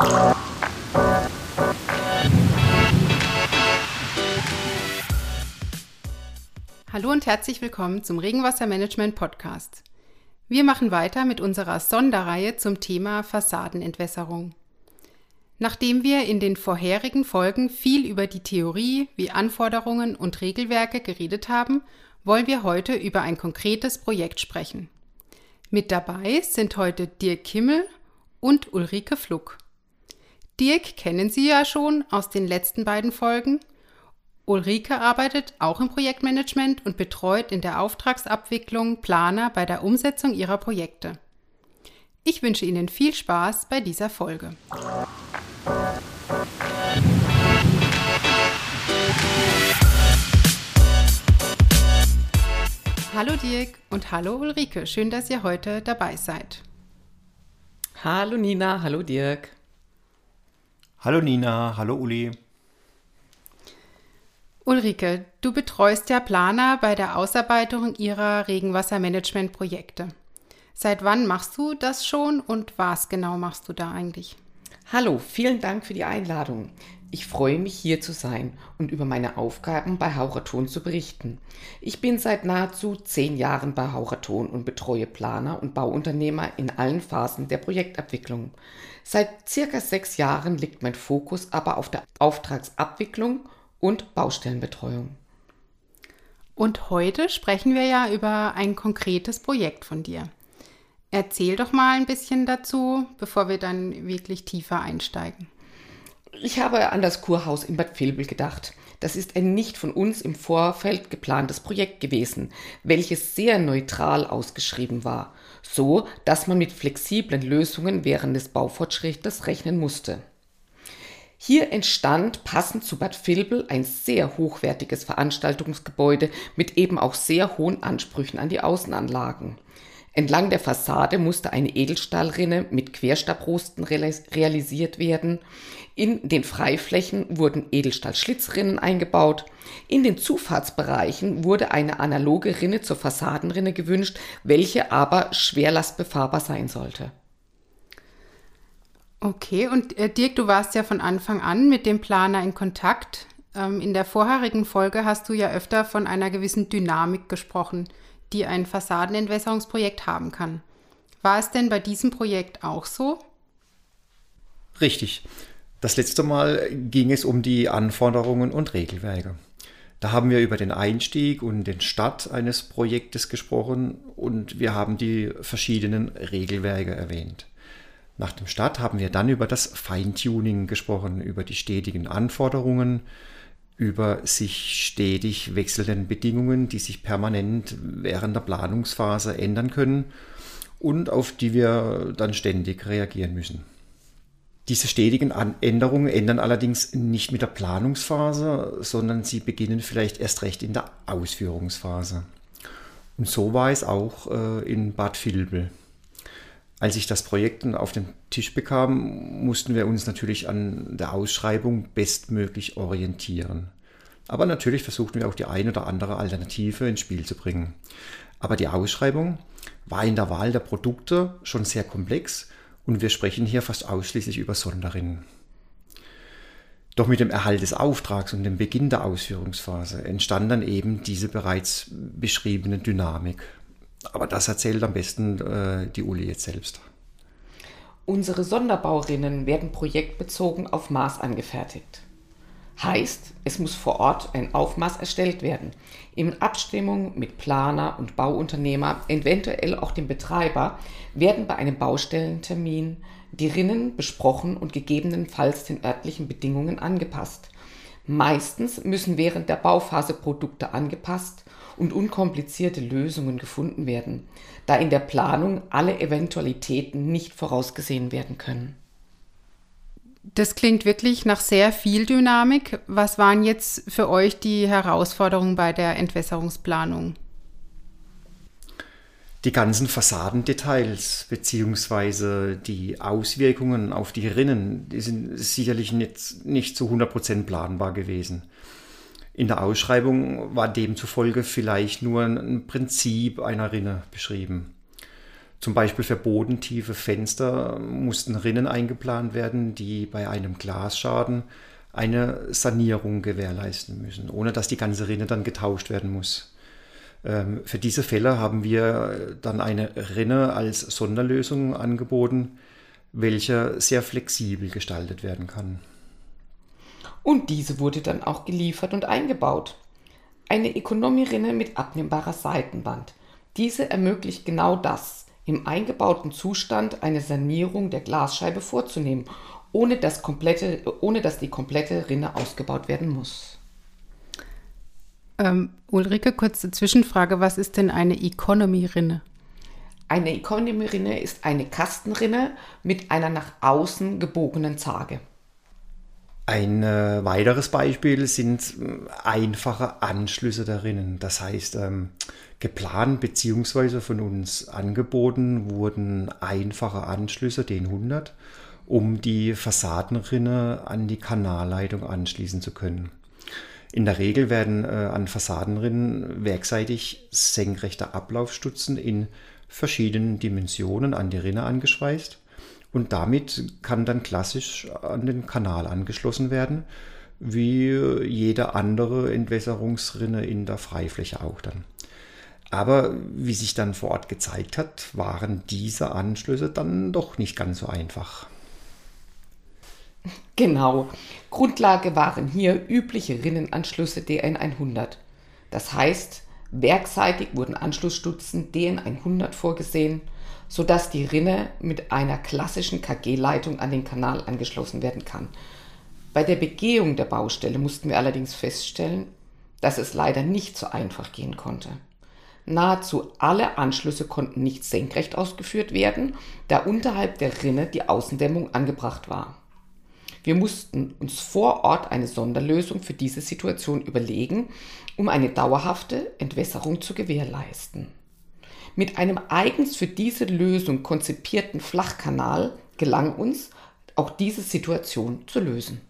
Hallo und herzlich willkommen zum Regenwassermanagement Podcast. Wir machen weiter mit unserer Sonderreihe zum Thema Fassadenentwässerung. Nachdem wir in den vorherigen Folgen viel über die Theorie wie Anforderungen und Regelwerke geredet haben, wollen wir heute über ein konkretes Projekt sprechen. Mit dabei sind heute Dirk Kimmel und Ulrike Fluck. Dirk kennen Sie ja schon aus den letzten beiden Folgen Ulrike arbeitet auch im Projektmanagement und betreut in der Auftragsabwicklung Planer bei der Umsetzung ihrer Projekte. Ich wünsche Ihnen viel Spaß bei dieser Folge. Hallo Dirk und hallo Ulrike, schön, dass ihr heute dabei seid. Hallo Nina, hallo Dirk. Hallo Nina, hallo Uli. Ulrike, du betreust ja Planer bei der Ausarbeitung ihrer Regenwassermanagement-Projekte. Seit wann machst du das schon und was genau machst du da eigentlich? Hallo, vielen Dank für die Einladung. Ich freue mich hier zu sein und über meine Aufgaben bei Haucherton zu berichten. Ich bin seit nahezu zehn Jahren bei Haucherton und betreue Planer und Bauunternehmer in allen Phasen der Projektabwicklung. Seit circa sechs Jahren liegt mein Fokus aber auf der Auftragsabwicklung und Baustellenbetreuung. Und heute sprechen wir ja über ein konkretes Projekt von dir. Erzähl doch mal ein bisschen dazu, bevor wir dann wirklich tiefer einsteigen. Ich habe an das Kurhaus in Bad Vilbel gedacht. Das ist ein nicht von uns im Vorfeld geplantes Projekt gewesen, welches sehr neutral ausgeschrieben war, so dass man mit flexiblen Lösungen während des Baufortschrittes rechnen musste. Hier entstand passend zu Bad Vilbel ein sehr hochwertiges Veranstaltungsgebäude mit eben auch sehr hohen Ansprüchen an die Außenanlagen. Entlang der Fassade musste eine Edelstahlrinne mit Querstabrosten realisiert werden. In den Freiflächen wurden Edelstahlschlitzrinnen eingebaut. In den Zufahrtsbereichen wurde eine analoge Rinne zur Fassadenrinne gewünscht, welche aber schwerlastbefahrbar sein sollte. Okay, und äh, Dirk, du warst ja von Anfang an mit dem Planer in Kontakt. Ähm, in der vorherigen Folge hast du ja öfter von einer gewissen Dynamik gesprochen, die ein Fassadenentwässerungsprojekt haben kann. War es denn bei diesem Projekt auch so? Richtig. Das letzte Mal ging es um die Anforderungen und Regelwerke. Da haben wir über den Einstieg und den Start eines Projektes gesprochen und wir haben die verschiedenen Regelwerke erwähnt. Nach dem Start haben wir dann über das Feintuning gesprochen, über die stetigen Anforderungen, über sich stetig wechselnden Bedingungen, die sich permanent während der Planungsphase ändern können und auf die wir dann ständig reagieren müssen. Diese stetigen Änderungen ändern allerdings nicht mit der Planungsphase, sondern sie beginnen vielleicht erst recht in der Ausführungsphase. Und so war es auch äh, in Bad Vilbel. Als ich das Projekt auf den Tisch bekam, mussten wir uns natürlich an der Ausschreibung bestmöglich orientieren. Aber natürlich versuchten wir auch die ein oder andere Alternative ins Spiel zu bringen. Aber die Ausschreibung war in der Wahl der Produkte schon sehr komplex und wir sprechen hier fast ausschließlich über Sonderinnen. Doch mit dem Erhalt des Auftrags und dem Beginn der Ausführungsphase entstand dann eben diese bereits beschriebene Dynamik. Aber das erzählt am besten äh, die Uli jetzt selbst. Unsere Sonderbaurinnen werden projektbezogen auf Maß angefertigt. Heißt, es muss vor Ort ein Aufmaß erstellt werden, in Abstimmung mit Planer und Bauunternehmer, eventuell auch dem Betreiber, werden bei einem Baustellentermin die Rinnen besprochen und gegebenenfalls den örtlichen Bedingungen angepasst. Meistens müssen während der Bauphase Produkte angepasst und unkomplizierte Lösungen gefunden werden, da in der Planung alle Eventualitäten nicht vorausgesehen werden können. Das klingt wirklich nach sehr viel Dynamik. Was waren jetzt für euch die Herausforderungen bei der Entwässerungsplanung? Die ganzen Fassadendetails bzw. die Auswirkungen auf die Rinnen, die sind sicherlich nicht, nicht zu 100% planbar gewesen. In der Ausschreibung war demzufolge vielleicht nur ein Prinzip einer Rinne beschrieben. Zum Beispiel für bodentiefe Fenster mussten Rinnen eingeplant werden, die bei einem Glasschaden eine Sanierung gewährleisten müssen, ohne dass die ganze Rinne dann getauscht werden muss. Ähm, für diese Fälle haben wir dann eine Rinne als Sonderlösung angeboten, welche sehr flexibel gestaltet werden kann. Und diese wurde dann auch geliefert und eingebaut. Eine Economy-Rinne mit abnehmbarer Seitenwand. Diese ermöglicht genau das, im eingebauten Zustand eine Sanierung der Glasscheibe vorzunehmen, ohne dass, komplette, ohne dass die komplette Rinne ausgebaut werden muss. Ähm, Ulrike, kurze Zwischenfrage. Was ist denn eine Economy-Rinne? Eine Economy-Rinne ist eine Kastenrinne mit einer nach außen gebogenen Zage. Ein äh, weiteres Beispiel sind äh, einfache Anschlüsse der Rinnen. Das heißt, ähm, geplant bzw. von uns angeboten wurden einfache Anschlüsse, den 100, um die Fassadenrinne an die Kanalleitung anschließen zu können. In der Regel werden äh, an Fassadenrinnen werkseitig senkrechte Ablaufstutzen in verschiedenen Dimensionen an die Rinne angeschweißt und damit kann dann klassisch an den Kanal angeschlossen werden, wie jede andere Entwässerungsrinne in der Freifläche auch dann. Aber wie sich dann vor Ort gezeigt hat, waren diese Anschlüsse dann doch nicht ganz so einfach. Genau. Grundlage waren hier übliche Rinnenanschlüsse DN100. Das heißt, werkseitig wurden Anschlussstutzen DN100 vorgesehen sodass die Rinne mit einer klassischen KG-Leitung an den Kanal angeschlossen werden kann. Bei der Begehung der Baustelle mussten wir allerdings feststellen, dass es leider nicht so einfach gehen konnte. Nahezu alle Anschlüsse konnten nicht senkrecht ausgeführt werden, da unterhalb der Rinne die Außendämmung angebracht war. Wir mussten uns vor Ort eine Sonderlösung für diese Situation überlegen, um eine dauerhafte Entwässerung zu gewährleisten. Mit einem eigens für diese Lösung konzipierten Flachkanal gelang uns, auch diese Situation zu lösen.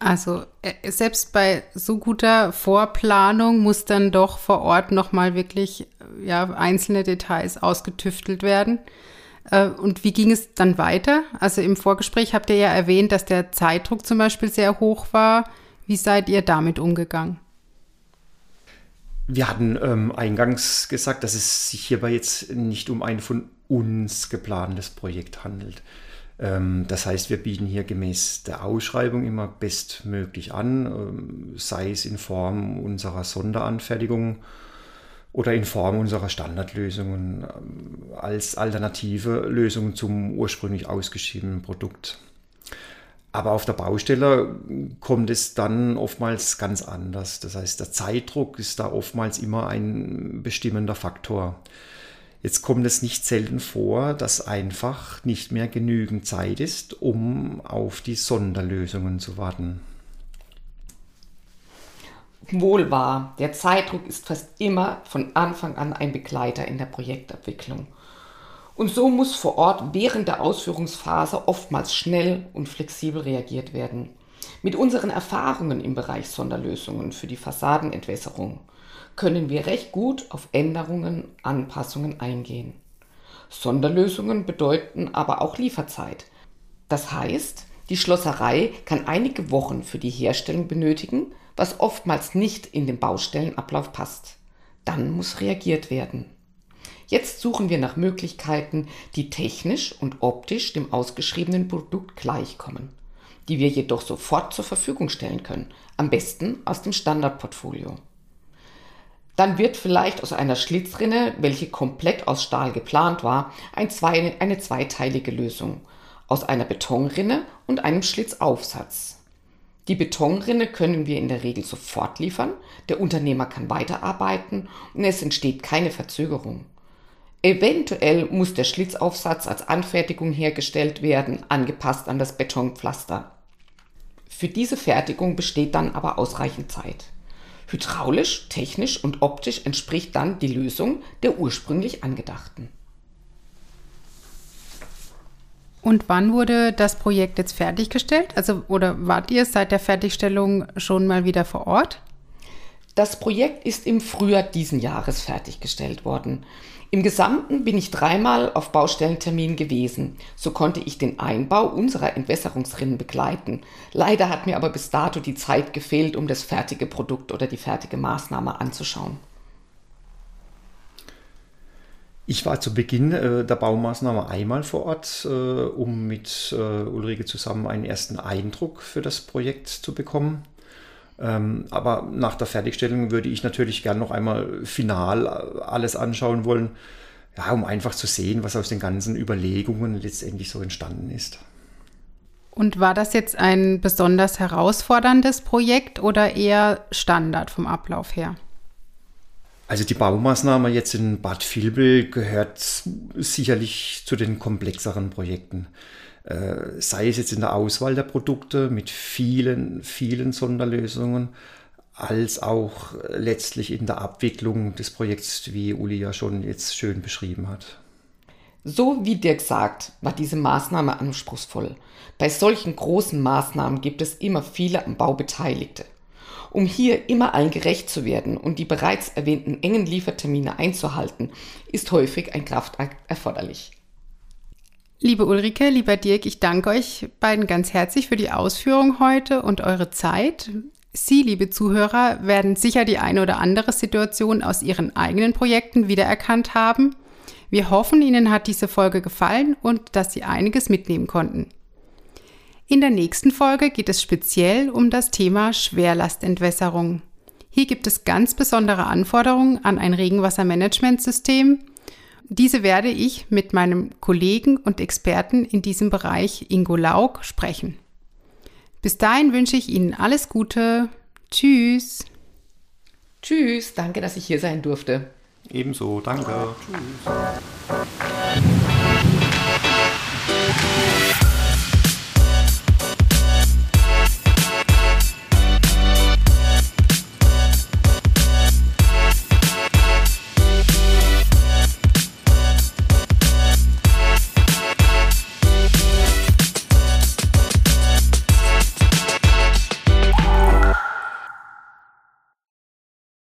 Also äh, selbst bei so guter Vorplanung muss dann doch vor Ort nochmal wirklich ja, einzelne Details ausgetüftelt werden. Äh, und wie ging es dann weiter? Also im Vorgespräch habt ihr ja erwähnt, dass der Zeitdruck zum Beispiel sehr hoch war. Wie seid ihr damit umgegangen? Wir hatten ähm, eingangs gesagt, dass es sich hierbei jetzt nicht um ein von uns geplantes Projekt handelt. Ähm, das heißt, wir bieten hier gemäß der Ausschreibung immer bestmöglich an, ähm, sei es in Form unserer Sonderanfertigung oder in Form unserer Standardlösungen ähm, als alternative Lösung zum ursprünglich ausgeschriebenen Produkt. Aber auf der Baustelle kommt es dann oftmals ganz anders. Das heißt, der Zeitdruck ist da oftmals immer ein bestimmender Faktor. Jetzt kommt es nicht selten vor, dass einfach nicht mehr genügend Zeit ist, um auf die Sonderlösungen zu warten. Wohl wahr, der Zeitdruck ist fast immer von Anfang an ein Begleiter in der Projektabwicklung. Und so muss vor Ort während der Ausführungsphase oftmals schnell und flexibel reagiert werden. Mit unseren Erfahrungen im Bereich Sonderlösungen für die Fassadenentwässerung können wir recht gut auf Änderungen, Anpassungen eingehen. Sonderlösungen bedeuten aber auch Lieferzeit. Das heißt, die Schlosserei kann einige Wochen für die Herstellung benötigen, was oftmals nicht in den Baustellenablauf passt. Dann muss reagiert werden. Jetzt suchen wir nach Möglichkeiten, die technisch und optisch dem ausgeschriebenen Produkt gleichkommen, die wir jedoch sofort zur Verfügung stellen können, am besten aus dem Standardportfolio. Dann wird vielleicht aus einer Schlitzrinne, welche komplett aus Stahl geplant war, ein zwei, eine zweiteilige Lösung aus einer Betonrinne und einem Schlitzaufsatz. Die Betonrinne können wir in der Regel sofort liefern, der Unternehmer kann weiterarbeiten und es entsteht keine Verzögerung. Eventuell muss der Schlitzaufsatz als Anfertigung hergestellt werden, angepasst an das Betonpflaster. Für diese Fertigung besteht dann aber ausreichend Zeit. Hydraulisch, technisch und optisch entspricht dann die Lösung der ursprünglich angedachten. Und wann wurde das Projekt jetzt fertiggestellt? Also oder wart ihr seit der Fertigstellung schon mal wieder vor Ort? Das Projekt ist im Frühjahr diesen Jahres fertiggestellt worden. Im Gesamten bin ich dreimal auf Baustellentermin gewesen. So konnte ich den Einbau unserer Entwässerungsrinnen begleiten. Leider hat mir aber bis dato die Zeit gefehlt, um das fertige Produkt oder die fertige Maßnahme anzuschauen. Ich war zu Beginn äh, der Baumaßnahme einmal vor Ort, äh, um mit äh, Ulrike zusammen einen ersten Eindruck für das Projekt zu bekommen. Ähm, aber nach der Fertigstellung würde ich natürlich gern noch einmal final alles anschauen wollen, ja, um einfach zu sehen, was aus den ganzen Überlegungen letztendlich so entstanden ist. Und war das jetzt ein besonders herausforderndes Projekt oder eher Standard vom Ablauf her? Also die Baumaßnahme jetzt in Bad Vilbel gehört sicherlich zu den komplexeren Projekten. Äh, sei es jetzt in der Auswahl der Produkte mit vielen, vielen Sonderlösungen, als auch letztlich in der Abwicklung des Projekts, wie Uli ja schon jetzt schön beschrieben hat. So wie Dirk sagt, war diese Maßnahme anspruchsvoll. Bei solchen großen Maßnahmen gibt es immer viele am Bau Beteiligte. Um hier immer allen gerecht zu werden und die bereits erwähnten engen Liefertermine einzuhalten, ist häufig ein Kraftakt erforderlich. Liebe Ulrike, lieber Dirk, ich danke euch beiden ganz herzlich für die Ausführung heute und eure Zeit. Sie, liebe Zuhörer, werden sicher die eine oder andere Situation aus Ihren eigenen Projekten wiedererkannt haben. Wir hoffen, Ihnen hat diese Folge gefallen und dass Sie einiges mitnehmen konnten. In der nächsten Folge geht es speziell um das Thema Schwerlastentwässerung. Hier gibt es ganz besondere Anforderungen an ein Regenwassermanagementsystem. Diese werde ich mit meinem Kollegen und Experten in diesem Bereich Ingo Laug sprechen. Bis dahin wünsche ich Ihnen alles Gute. Tschüss. Tschüss, danke, dass ich hier sein durfte. Ebenso, danke. Tschüss.